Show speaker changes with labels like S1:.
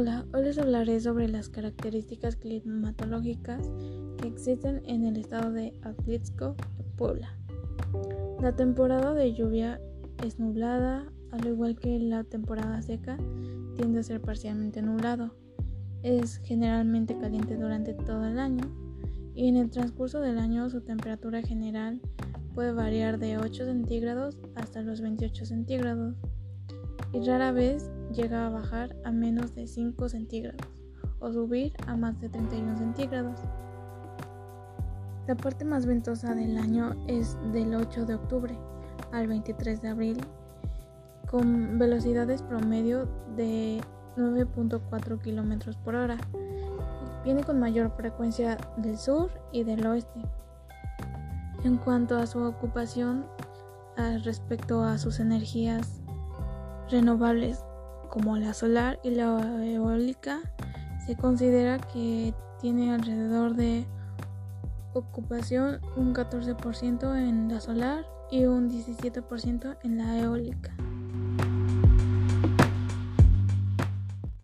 S1: Hola, hoy les hablaré sobre las características climatológicas que existen en el estado de Atlixco, Puebla. La temporada de lluvia es nublada, al igual que la temporada seca tiende a ser parcialmente nublado. Es generalmente caliente durante todo el año y en el transcurso del año su temperatura general puede variar de 8 centígrados hasta los 28 centígrados y rara vez llega a bajar a menos de 5 centígrados o subir a más de 31 centígrados. La parte más ventosa del año es del 8 de octubre al 23 de abril con velocidades promedio de 9.4 km por hora. Viene con mayor frecuencia del sur y del oeste. En cuanto a su ocupación respecto a sus energías renovables como la solar y la eólica, se considera que tiene alrededor de ocupación un 14% en la solar y un 17% en la eólica.